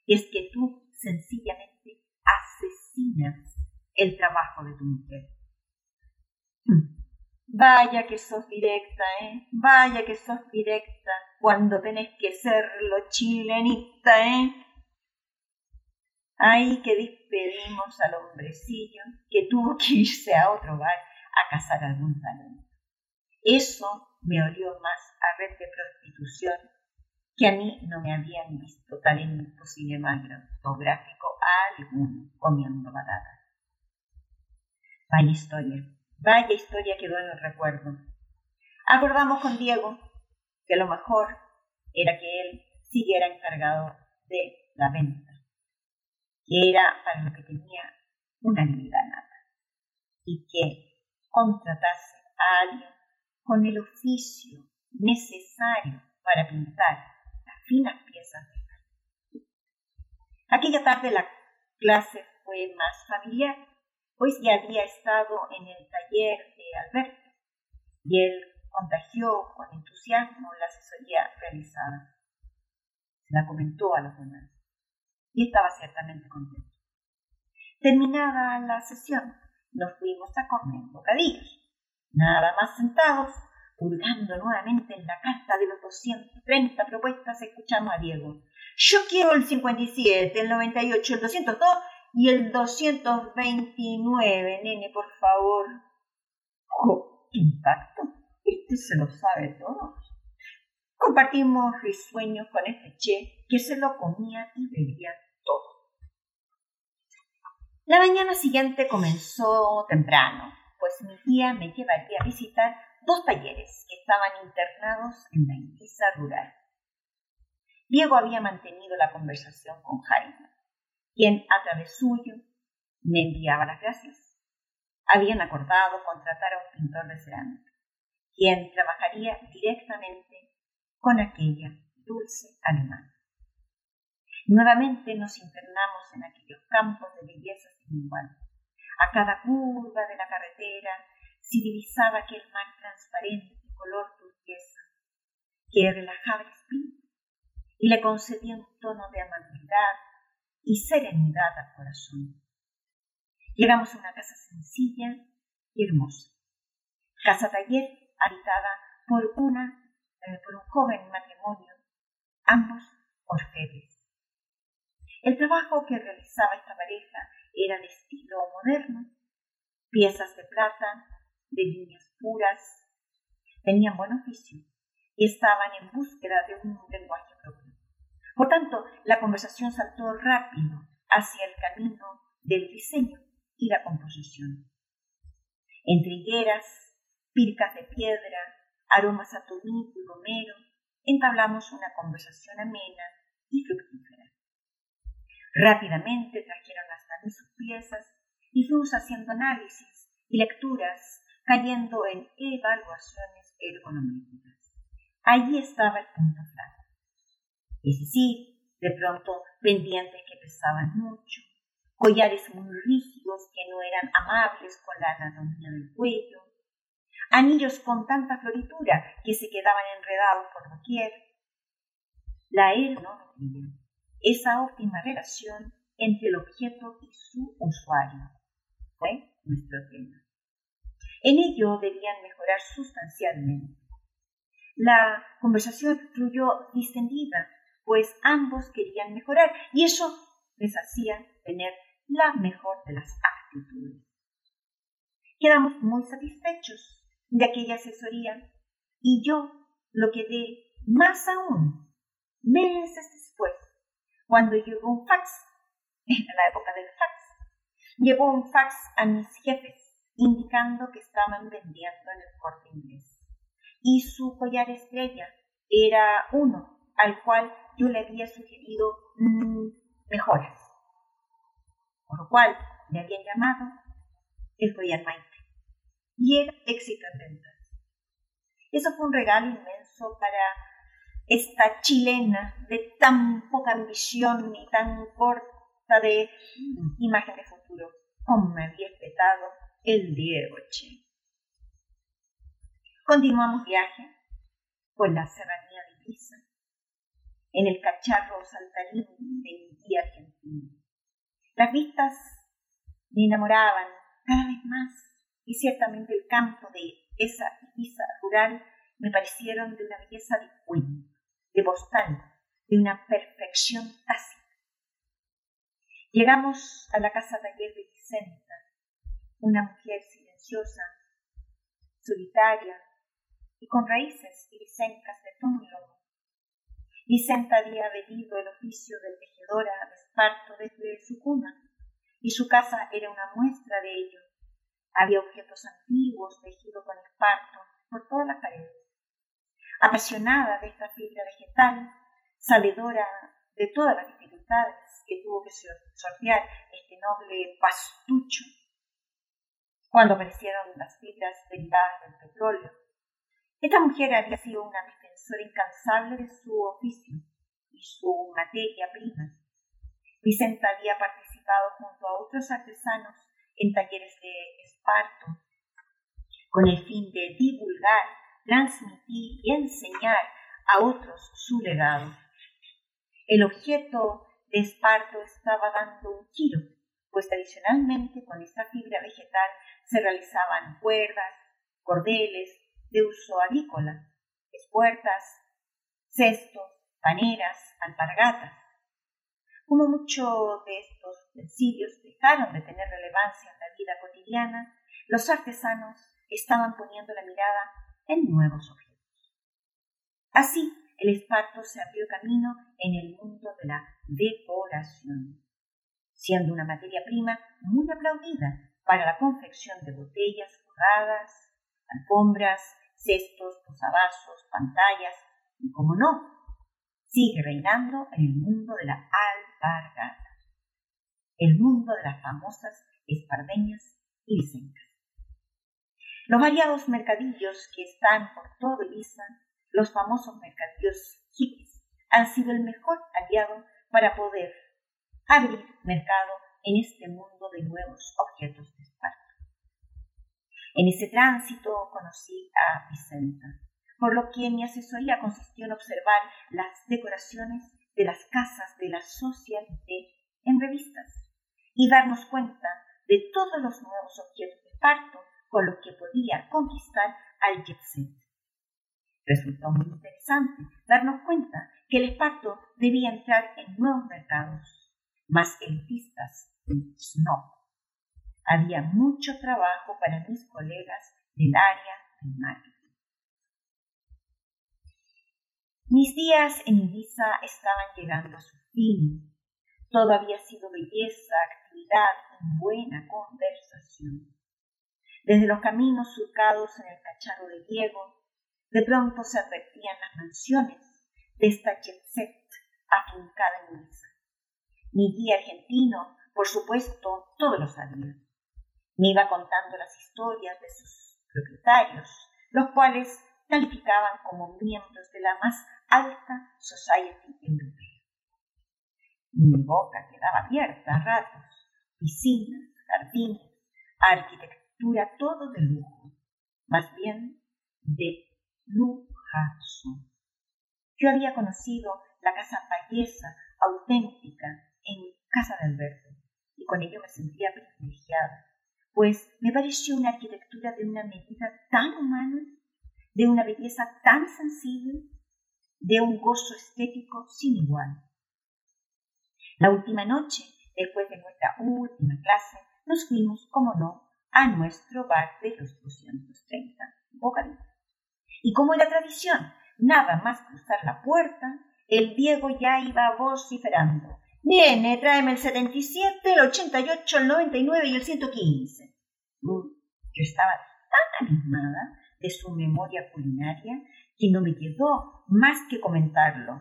Es que tú sencillamente asesinas el trabajo de tu mujer. Vaya que sos directa, ¿eh? Vaya que sos directa cuando tenés que serlo chilenita, ¿eh? Ay, que despedimos al hombrecillo que tuvo que irse a otro bar a cazar algún talento. Eso me olió más a red de prostitución que a mí no me habían visto talento cinematográfico alguno comiendo batatas. Vaya historia, vaya historia quedó en el recuerdo. Acordamos con Diego que lo mejor era que él siguiera encargado de la venta que era para lo que tenía una habilidad nata, y que contratase a alguien con el oficio necesario para pintar las finas piezas de Aquella tarde la clase fue más familiar, pues ya había estado en el taller de Alberto y él contagió con entusiasmo la asesoría realizada. Se la comentó a los demás. y estaba ciertamente contento. Terminada la sesión, nos fuimos a comer bocadillos. Nada más sentados, hurgando nuevamente en la carta de los 230 propuestas, escuchamos a Diego. Yo quiero el 57, el 98, el 202 y el 229, nene, por favor. ¡Oh, qué impacto! Este se lo sabe todo. Compartimos risueños con este che que se lo comía y bebía todo. La mañana siguiente comenzó temprano, pues mi tía me llevaría a visitar dos talleres que estaban internados en la Indisa rural. Diego había mantenido la conversación con Jaime, quien a través suyo me enviaba las gracias. Habían acordado contratar a un pintor de cerámica, quien trabajaría directamente con aquella dulce alemana. Nuevamente nos internamos en aquellos campos de belleza sin igual. A cada curva de la carretera se divisaba aquel mar transparente color turquesa que relajaba el espíritu y le concedía un tono de amabilidad y serenidad al corazón. Llegamos a una casa sencilla y hermosa, casa taller habitada por una eh, por un joven matrimonio, ambos orfebres. El trabajo que realizaba esta pareja era de estilo moderno, piezas de plata, de líneas puras, tenían buen oficio y estaban en búsqueda de un lenguaje propio. Por tanto, la conversación saltó rápido hacia el camino del diseño y la composición. Entre higueras, pircas de piedra, aromas a tomillo y romero, entablamos una conversación amena y fructífera. Rápidamente trajeron hasta mí sus piezas y fuimos haciendo análisis y lecturas, cayendo en evaluaciones ergonométricas. Allí estaba el punto flaco. Es decir, de pronto pendientes que pesaban mucho, collares muy rígidos que no eran amables con la anatomía del cuello, anillos con tanta floritura que se quedaban enredados por doquier. La ergonometría, esa óptima relación entre el objeto y su usuario, fue nuestro tema. En ello debían mejorar sustancialmente. La conversación fluyó distendida, pues ambos querían mejorar y eso les hacía tener la mejor de las actitudes. Quedamos muy satisfechos de aquella asesoría y yo lo quedé más aún meses después, cuando llegó un fax, en la época del fax, llegó un fax a mis jefes indicando que estaban vendiendo en el corte inglés. Y su collar estrella era uno al cual yo le había sugerido mm, mejoras. Por lo cual me habían llamado el collar Maite y el éxito en ventas. Eso fue un regalo inmenso para esta chilena de tan poca ambición y tan corta de imagen de futuro, me había espetado el Diego Che. Continuamos viaje por la serranía de Pisa, en el cacharro saltarín de mi tía argentina. Las vistas me enamoraban cada vez más y ciertamente el campo de esa Ibiza rural me parecieron de una belleza de cuento, de postal, de una perfección tácita. Llegamos a la casa taller de Vicenta, una mujer silenciosa, solitaria y con raíces irisencas de y lomo. Vicenta había venido el oficio de tejedora de esparto desde su cuna, y su casa era una muestra de ello había objetos antiguos tejidos con esparto por todas las paredes. Apasionada de esta fibra vegetal, sabedora de todas las dificultades que tuvo que sortear este noble pastucho cuando aparecieron las fibras derivadas del petróleo. Esta mujer había sido una defensora incansable de su oficio y su materia prima. Vicenta había participado junto a otros artesanos en talleres de esparto, con el fin de divulgar, transmitir y enseñar a otros su legado. El objeto esparto estaba dando un giro, pues tradicionalmente con esta fibra vegetal se realizaban cuerdas, cordeles de uso agrícola, espuertas, cestos, paneras, alpargatas. Como muchos de estos utensilios dejaron de tener relevancia en la vida cotidiana, los artesanos estaban poniendo la mirada en nuevos objetos. Así, el esparto se abrió camino en el mundo de la decoración, siendo una materia prima muy aplaudida para la confección de botellas forradas, alfombras, cestos, posavasos, pantallas y, como no, sigue reinando en el mundo de la alpargata, el mundo de las famosas espardeñas y licencas. Los variados mercadillos que están por todo Ibiza, los famosos mercadillos hippies, han sido el mejor aliado para poder abrir mercado en este mundo de nuevos objetos de esparto. En ese tránsito conocí a Vicenta, por lo que mi asesoría consistió en observar las decoraciones de las casas de la socialité en revistas y darnos cuenta de todos los nuevos objetos de esparto con los que podía conquistar al jet Resultó muy interesante darnos cuenta que el esparto debía entrar en nuevos mercados, más elitistas y snob había mucho trabajo para mis colegas del área de marketing. Mis días en Ibiza estaban llegando a su fin. Todo había sido belleza, actividad y buena conversación. Desde los caminos surcados en el cacharro de Diego, de pronto se advertían las mansiones de esta jet set afincada en Ibiza. Mi guía argentino, por supuesto, todo lo sabía. Me iba contando las historias de sus propietarios, los cuales calificaban como miembros de la más alta society europea. Mi boca quedaba abierta a ratos, piscinas, jardines, arquitectura, todo de lujo, más bien de lujazo. Yo había conocido la casa payesa auténtica en casa de Alberto y con ello me sentía privilegiada pues me pareció una arquitectura de una medida tan humana, de una belleza tan sensible, de un gozo estético sin igual. La última noche, después de nuestra última clase, nos fuimos, como no, a nuestro bar de los 230 bocadillos. Y como era tradición, nada más cruzar la puerta, el Diego ya iba vociferando. Viene, tráeme el 77, el 88, el 99 y el 115. Yo estaba tan animada de su memoria culinaria que no me quedó más que comentarlo.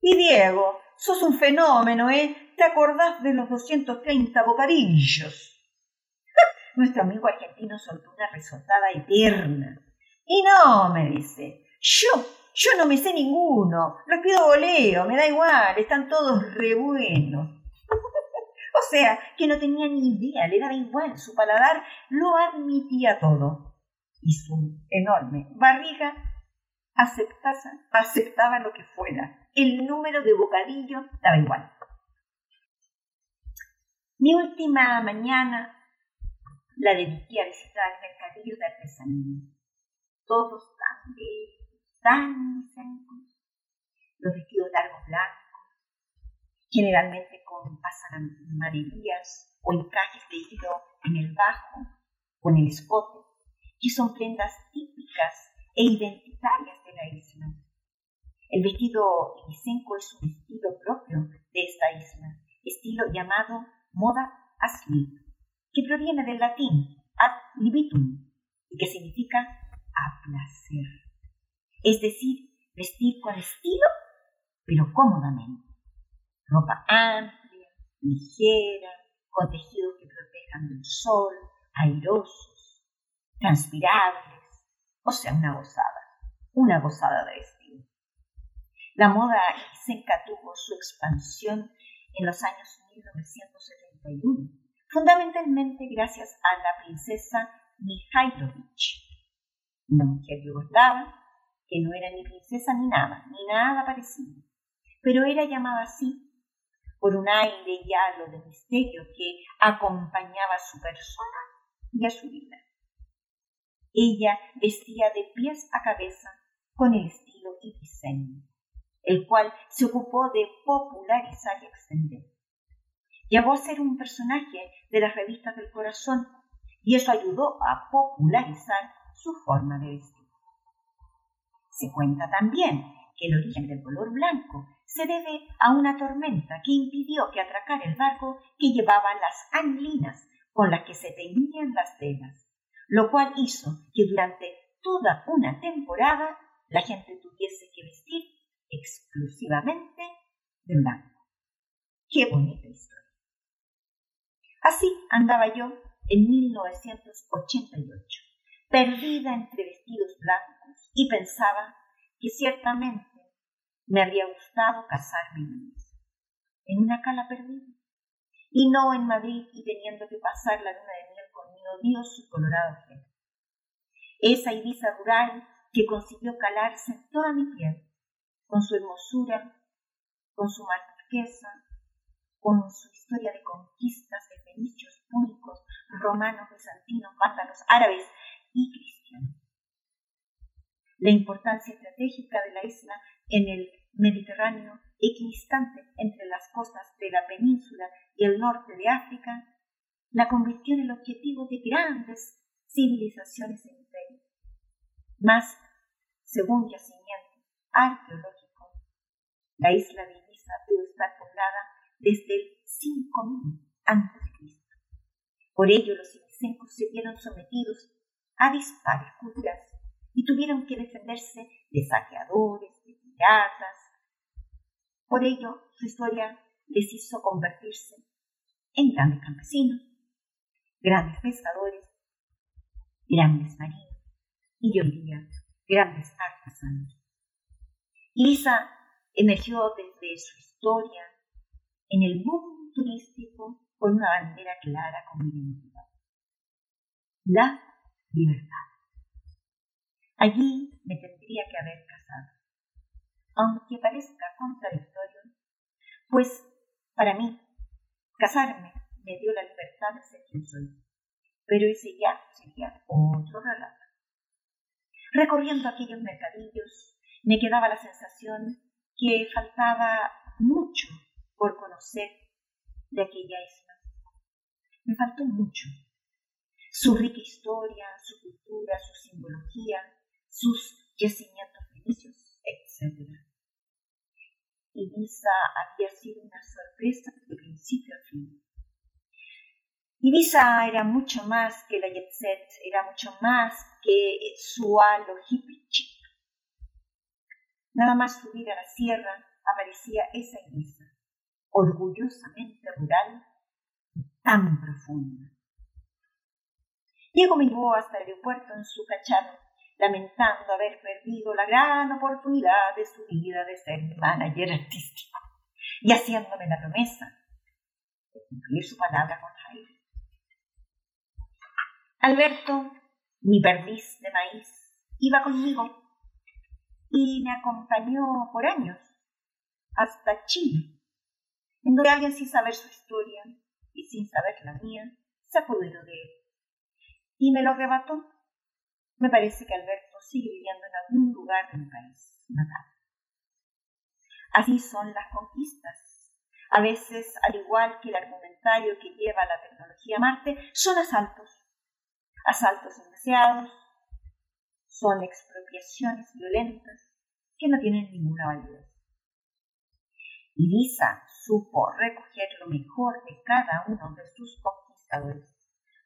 Y Diego, sos un fenómeno, ¿eh? ¿Te acordás de los 230 bocadillos? Nuestro amigo argentino soltó una resotada eterna. Y no, me dice, yo yo no me sé ninguno, los pido voleo, me da igual, están todos re buenos. o sea, que no tenía ni idea, le daba igual, su paladar lo admitía todo. Y su enorme barriga aceptaba, lo que fuera. El número de bocadillo daba igual. Mi última mañana la dediqué a visitar el mercadillo de artesanía. Todos tan tan los vestidos largos blancos, generalmente con pasamanerías o encajes de hilo en el bajo o en el escote, que son prendas típicas e identitarias de la isla. El vestido ibicenco es un estilo propio de esta isla, estilo llamado moda asli, que proviene del latín ad libitum y que significa a placer es decir, vestir con estilo, pero cómodamente. Ropa amplia, ligera, con tejidos que protejan del sol, airosos, transpirables, o sea, una gozada, una gozada de estilo. La moda isenca tuvo su expansión en los años 1971, fundamentalmente gracias a la princesa Mihailovich, una mujer yugoslava que no era ni princesa ni nada, ni nada parecido, pero era llamada así por un aire y halo de misterio que acompañaba a su persona y a su vida. Ella vestía de pies a cabeza con el estilo y diseño, el cual se ocupó de popularizar y extender. Llegó a ser un personaje de las revistas del corazón y eso ayudó a popularizar su forma de vestir. Se cuenta también que el origen del color blanco se debe a una tormenta que impidió que atracara el barco que llevaba las anilinas con las que se teñían las velas, lo cual hizo que durante toda una temporada la gente tuviese que vestir exclusivamente de blanco. Qué bonita historia. Así andaba yo en 1988, perdida entre vestidos blancos, y pensaba que ciertamente me habría gustado casarme en una cala perdida, y no en Madrid y teniendo que pasar la luna de miel con mi odioso colorado jefe. Esa Ibiza rural que consiguió calarse toda mi piel, con su hermosura, con su marquesa, con su historia de conquistas de fenicios púnicos, romanos, bizantinos, vándalos, árabes y cristianos. La importancia estratégica de la isla en el Mediterráneo, equidistante entre las costas de la península y el norte de África, la convirtió en el objetivo de grandes civilizaciones e imperios. Más, según yacimientos arqueológicos, la isla de Ibiza pudo estar poblada desde el 5000 a.C. Por ello los ibicencos se vieron sometidos a dispares culturales y tuvieron que defenderse de saqueadores, de piratas. Por ello, su historia les hizo convertirse en grandes campesinos, grandes pescadores, grandes marinos y yo diría grandes artesanos. Lisa emergió desde su historia en el mundo turístico con una bandera clara como identidad. La libertad. Allí me tendría que haber casado. Aunque parezca contradictorio, pues para mí, casarme me dio la libertad de ser quien soy. Pero ese ya sería otro relato. Recorriendo aquellos mercadillos, me quedaba la sensación que faltaba mucho por conocer de aquella isla. Me faltó mucho. Su rica historia, su cultura, su simbología, sus yacimientos fenicios, etc. Ibiza había sido una sorpresa de principio a fin. Ibiza era mucho más que la jet era mucho más que su halo hippie. Nada más subir a la sierra aparecía esa Ibiza, orgullosamente rural y tan profunda. Diego me llevó hasta el aeropuerto en su cacharro lamentando haber perdido la gran oportunidad de su vida de ser manager artístico y haciéndome la promesa de cumplir su palabra con Jaime. Alberto, mi perdiz de maíz, iba conmigo y me acompañó por años hasta Chile, en donde alguien sin saber su historia y sin saber la mía se apoderó de él y me lo arrebató me parece que Alberto sigue viviendo en algún lugar de mi país natal. Así son las conquistas. A veces, al igual que el argumentario que lleva la tecnología Marte, son asaltos. Asaltos indeseados, son expropiaciones violentas que no tienen ninguna validez. Ibiza supo recoger lo mejor de cada uno de sus conquistadores.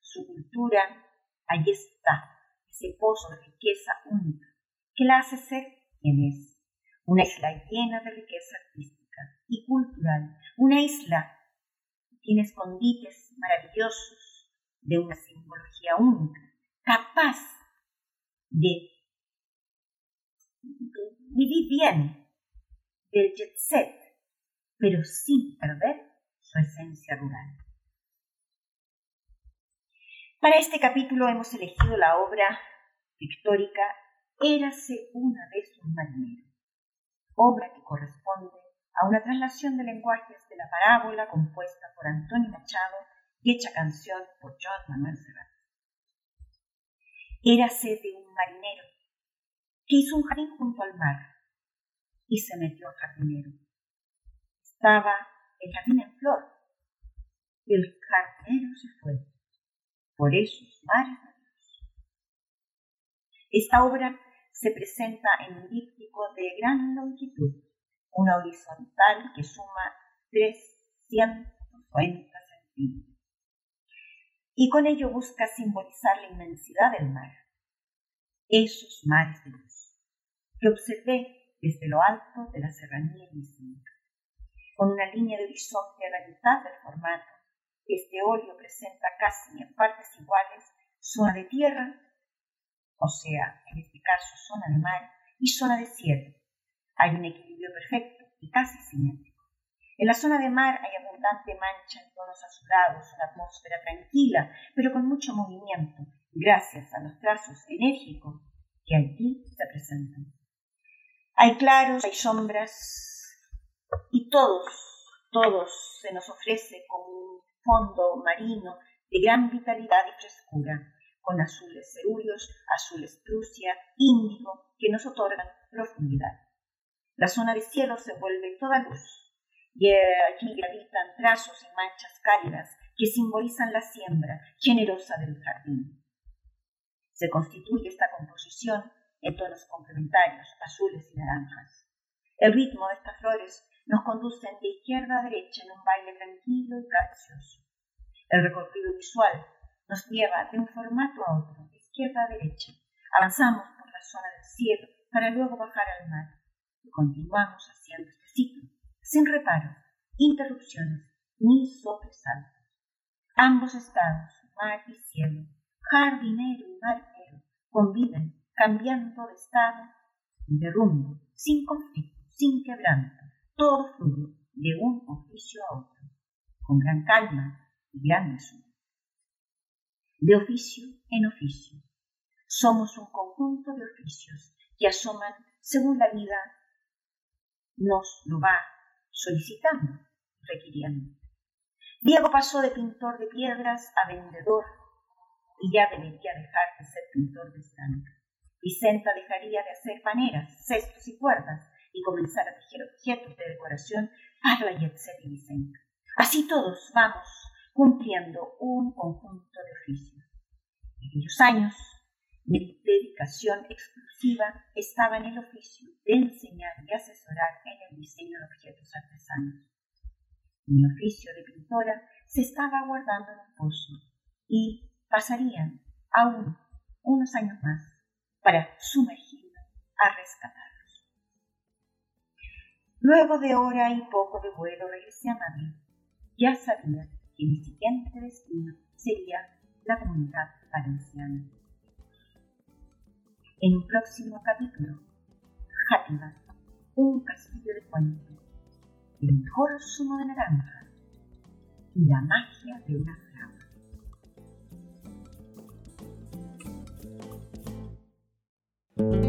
Su cultura, allí está, ese pozo de riqueza única que la hace ser quien es. Una isla llena de riqueza artística y cultural. Una isla que tiene escondites maravillosos de una simbología única, capaz de vivir bien del jet set, pero sin perder su esencia rural. Para este capítulo hemos elegido la obra pictórica Érase una vez un marinero, obra que corresponde a una traslación de lenguajes de la parábola compuesta por Antonio Machado y hecha canción por John Manuel Serrat. Érase de un marinero que hizo un jardín junto al mar y se metió al jardinero. Estaba el jardín en flor y el jardinero se fue por esos mares. Esta obra se presenta en un díptico de gran longitud, una horizontal que suma 340 centímetros. Y con ello busca simbolizar la inmensidad del mar, esos mares de luz, que observé desde lo alto de la serranía invisible. Con una línea de horizonte a la mitad del formato, este óleo presenta casi en partes iguales zona de tierra o sea, en este caso zona de mar y zona de cielo. Hay un equilibrio perfecto y casi simétrico. En la zona de mar hay abundante mancha en tonos azulados, una atmósfera tranquila, pero con mucho movimiento, gracias a los trazos enérgicos que aquí se presentan. Hay claros, hay sombras, y todos, todos se nos ofrece como fondo marino de gran vitalidad y frescura, con azules cerúleos, azules prusia, índigo, que nos otorgan profundidad. La zona de cielo se vuelve toda luz, y allí gravitan trazos y manchas cálidas que simbolizan la siembra generosa del jardín. Se constituye esta composición en tonos complementarios, azules y naranjas. El ritmo de estas flores nos conduce de izquierda a derecha en un baile tranquilo y gracioso. El recorrido visual nos lleva de un formato a otro, de izquierda a derecha. Avanzamos por la zona del cielo para luego bajar al mar y continuamos haciendo este ciclo, sin reparos, interrupciones ni sobresaltos. Ambos estados, mar y cielo, jardinero y marinero, conviven cambiando de estado y de rumbo, sin conflicto, sin quebranto, todo de un oficio a otro, con gran calma y gran mesura de oficio en oficio. Somos un conjunto de oficios que asoman según la vida nos lo va solicitando, requiriendo. Diego pasó de pintor de piedras a vendedor y ya debería dejar de ser pintor de cerámica. Vicenta dejaría de hacer paneras, cestos y cuerdas y comenzar a tejer objetos de decoración para la y. Así todos vamos cumpliendo un conjunto de oficios. En aquellos años, mi dedicación exclusiva estaba en el oficio de enseñar y asesorar en el diseño de objetos artesanos. Mi oficio de pintora se estaba guardando en un pozo y pasarían aún unos años más para sumergirme a rescatarlos. Luego de hora y poco de vuelo regresé a Madrid. Ya sabía que mi siguiente destino sería la comunidad valenciana. En un próximo capítulo, Játiva, un castillo de cuentos, el mejor zumo de naranja y la magia de una flama.